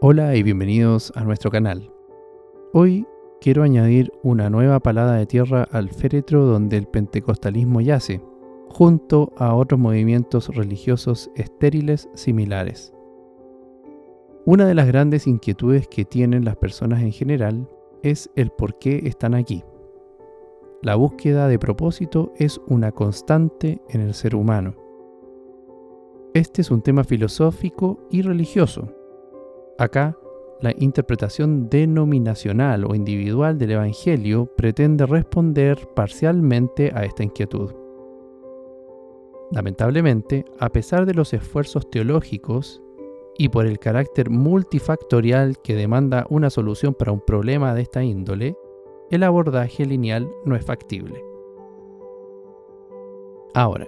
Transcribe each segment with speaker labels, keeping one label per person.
Speaker 1: Hola y bienvenidos a nuestro canal. Hoy quiero añadir una nueva palada de tierra al féretro donde el pentecostalismo yace, junto a otros movimientos religiosos estériles similares. Una de las grandes inquietudes que tienen las personas en general es el por qué están aquí. La búsqueda de propósito es una constante en el ser humano. Este es un tema filosófico y religioso. Acá, la interpretación denominacional o individual del Evangelio pretende responder parcialmente a esta inquietud. Lamentablemente, a pesar de los esfuerzos teológicos y por el carácter multifactorial que demanda una solución para un problema de esta índole, el abordaje lineal no es factible. Ahora,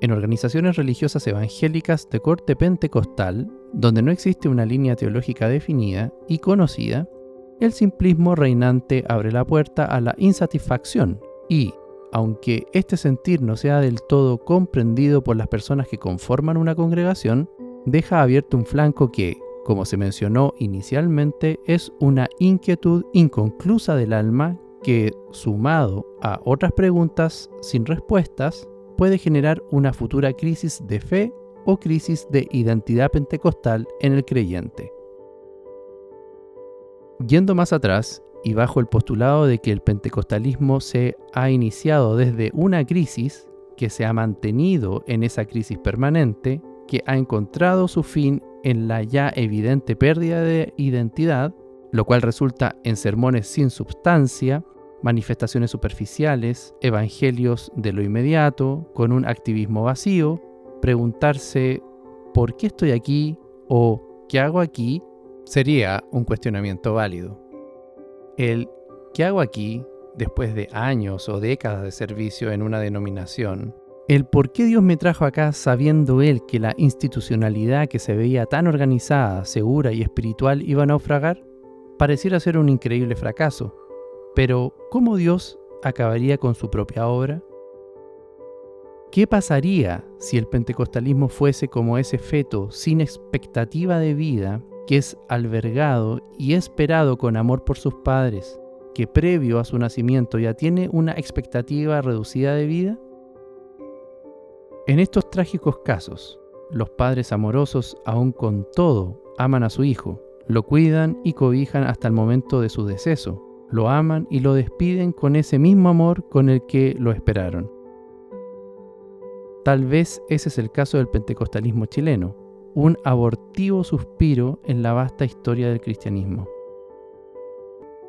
Speaker 1: en organizaciones religiosas evangélicas de corte pentecostal, donde no existe una línea teológica definida y conocida, el simplismo reinante abre la puerta a la insatisfacción y, aunque este sentir no sea del todo comprendido por las personas que conforman una congregación, deja abierto un flanco que, como se mencionó inicialmente, es una inquietud inconclusa del alma que, sumado a otras preguntas sin respuestas, puede generar una futura crisis de fe o crisis de identidad pentecostal en el creyente. Yendo más atrás, y bajo el postulado de que el pentecostalismo se ha iniciado desde una crisis, que se ha mantenido en esa crisis permanente, que ha encontrado su fin en la ya evidente pérdida de identidad, lo cual resulta en sermones sin substancia, manifestaciones superficiales, evangelios de lo inmediato, con un activismo vacío, preguntarse ¿por qué estoy aquí? o ¿qué hago aquí? sería un cuestionamiento válido. El ¿qué hago aquí? después de años o décadas de servicio en una denominación, el por qué Dios me trajo acá sabiendo Él que la institucionalidad que se veía tan organizada, segura y espiritual iba a naufragar, pareciera ser un increíble fracaso. Pero, ¿cómo Dios acabaría con su propia obra? ¿Qué pasaría si el pentecostalismo fuese como ese feto sin expectativa de vida que es albergado y esperado con amor por sus padres, que previo a su nacimiento ya tiene una expectativa reducida de vida? En estos trágicos casos, los padres amorosos, aun con todo, aman a su hijo, lo cuidan y cobijan hasta el momento de su deceso, lo aman y lo despiden con ese mismo amor con el que lo esperaron. Tal vez ese es el caso del pentecostalismo chileno, un abortivo suspiro en la vasta historia del cristianismo.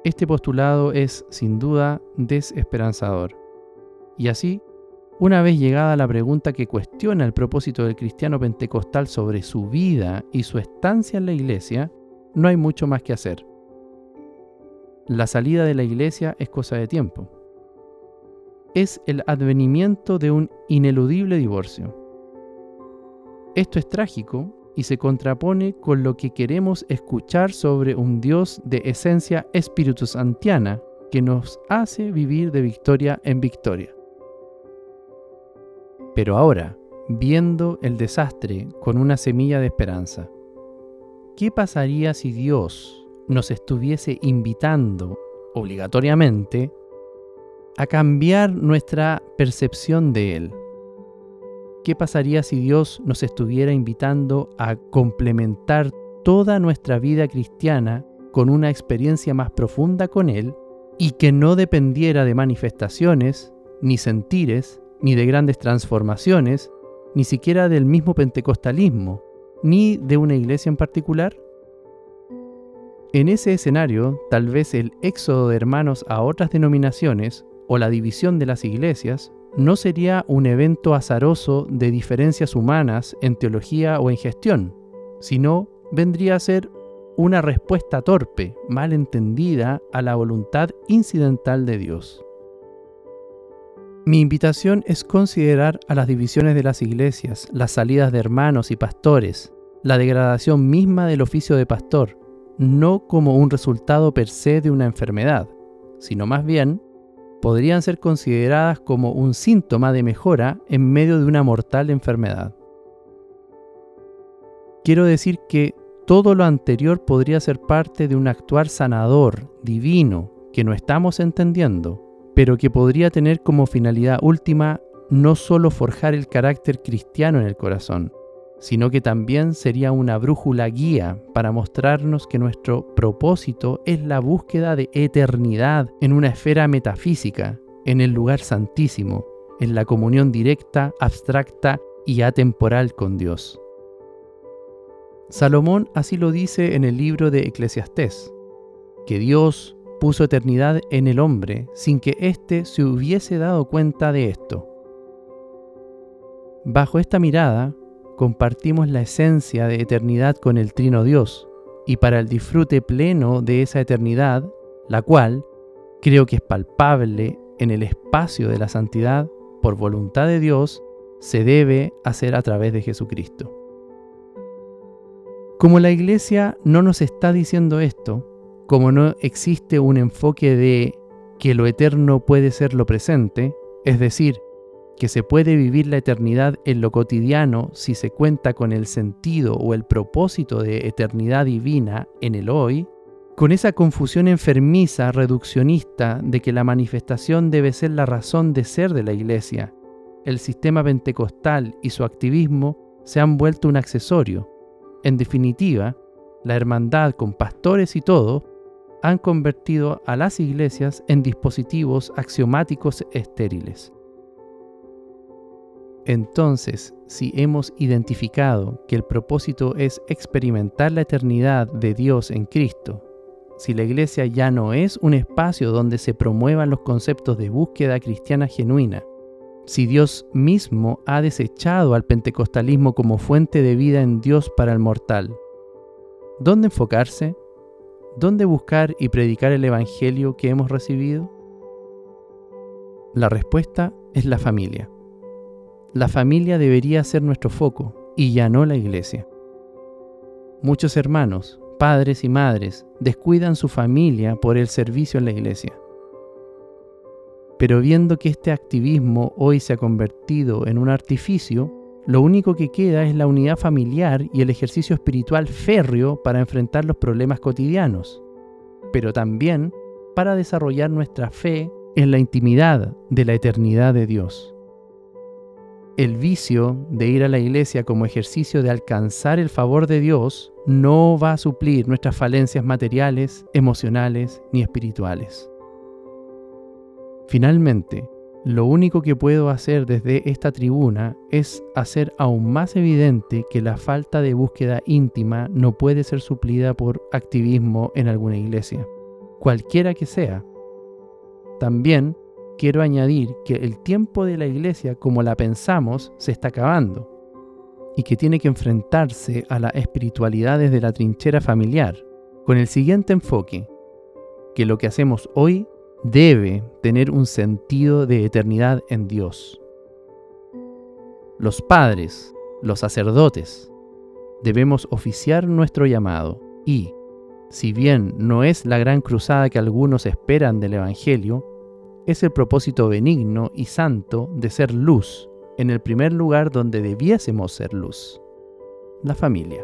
Speaker 1: Este postulado es, sin duda, desesperanzador. Y así, una vez llegada la pregunta que cuestiona el propósito del cristiano pentecostal sobre su vida y su estancia en la iglesia, no hay mucho más que hacer. La salida de la iglesia es cosa de tiempo es el advenimiento de un ineludible divorcio. Esto es trágico y se contrapone con lo que queremos escuchar sobre un Dios de esencia espiritusantiana que nos hace vivir de victoria en victoria. Pero ahora, viendo el desastre con una semilla de esperanza, ¿qué pasaría si Dios nos estuviese invitando obligatoriamente a cambiar nuestra percepción de Él. ¿Qué pasaría si Dios nos estuviera invitando a complementar toda nuestra vida cristiana con una experiencia más profunda con Él y que no dependiera de manifestaciones, ni sentires, ni de grandes transformaciones, ni siquiera del mismo pentecostalismo, ni de una iglesia en particular? En ese escenario, tal vez el éxodo de hermanos a otras denominaciones o la división de las iglesias no sería un evento azaroso de diferencias humanas en teología o en gestión, sino vendría a ser una respuesta torpe, mal entendida a la voluntad incidental de Dios. Mi invitación es considerar a las divisiones de las iglesias, las salidas de hermanos y pastores, la degradación misma del oficio de pastor, no como un resultado per se de una enfermedad, sino más bien podrían ser consideradas como un síntoma de mejora en medio de una mortal enfermedad. Quiero decir que todo lo anterior podría ser parte de un actuar sanador, divino, que no estamos entendiendo, pero que podría tener como finalidad última no solo forjar el carácter cristiano en el corazón, sino que también sería una brújula guía para mostrarnos que nuestro propósito es la búsqueda de eternidad en una esfera metafísica, en el lugar santísimo, en la comunión directa, abstracta y atemporal con Dios. Salomón así lo dice en el libro de Eclesiastés, que Dios puso eternidad en el hombre sin que éste se hubiese dado cuenta de esto. Bajo esta mirada, compartimos la esencia de eternidad con el Trino Dios, y para el disfrute pleno de esa eternidad, la cual creo que es palpable en el espacio de la santidad por voluntad de Dios, se debe hacer a través de Jesucristo. Como la Iglesia no nos está diciendo esto, como no existe un enfoque de que lo eterno puede ser lo presente, es decir, que se puede vivir la eternidad en lo cotidiano si se cuenta con el sentido o el propósito de eternidad divina en el hoy, con esa confusión enfermiza, reduccionista, de que la manifestación debe ser la razón de ser de la Iglesia, el sistema pentecostal y su activismo se han vuelto un accesorio. En definitiva, la hermandad con pastores y todo han convertido a las iglesias en dispositivos axiomáticos estériles. Entonces, si hemos identificado que el propósito es experimentar la eternidad de Dios en Cristo, si la iglesia ya no es un espacio donde se promuevan los conceptos de búsqueda cristiana genuina, si Dios mismo ha desechado al pentecostalismo como fuente de vida en Dios para el mortal, ¿dónde enfocarse? ¿Dónde buscar y predicar el Evangelio que hemos recibido? La respuesta es la familia. La familia debería ser nuestro foco y ya no la iglesia. Muchos hermanos, padres y madres descuidan su familia por el servicio en la iglesia. Pero viendo que este activismo hoy se ha convertido en un artificio, lo único que queda es la unidad familiar y el ejercicio espiritual férreo para enfrentar los problemas cotidianos, pero también para desarrollar nuestra fe en la intimidad de la eternidad de Dios. El vicio de ir a la iglesia como ejercicio de alcanzar el favor de Dios no va a suplir nuestras falencias materiales, emocionales ni espirituales. Finalmente, lo único que puedo hacer desde esta tribuna es hacer aún más evidente que la falta de búsqueda íntima no puede ser suplida por activismo en alguna iglesia, cualquiera que sea. También quiero añadir que el tiempo de la iglesia como la pensamos se está acabando y que tiene que enfrentarse a la espiritualidad desde la trinchera familiar, con el siguiente enfoque, que lo que hacemos hoy debe tener un sentido de eternidad en Dios. Los padres, los sacerdotes, debemos oficiar nuestro llamado y, si bien no es la gran cruzada que algunos esperan del Evangelio, es el propósito benigno y santo de ser luz en el primer lugar donde debiésemos ser luz, la familia.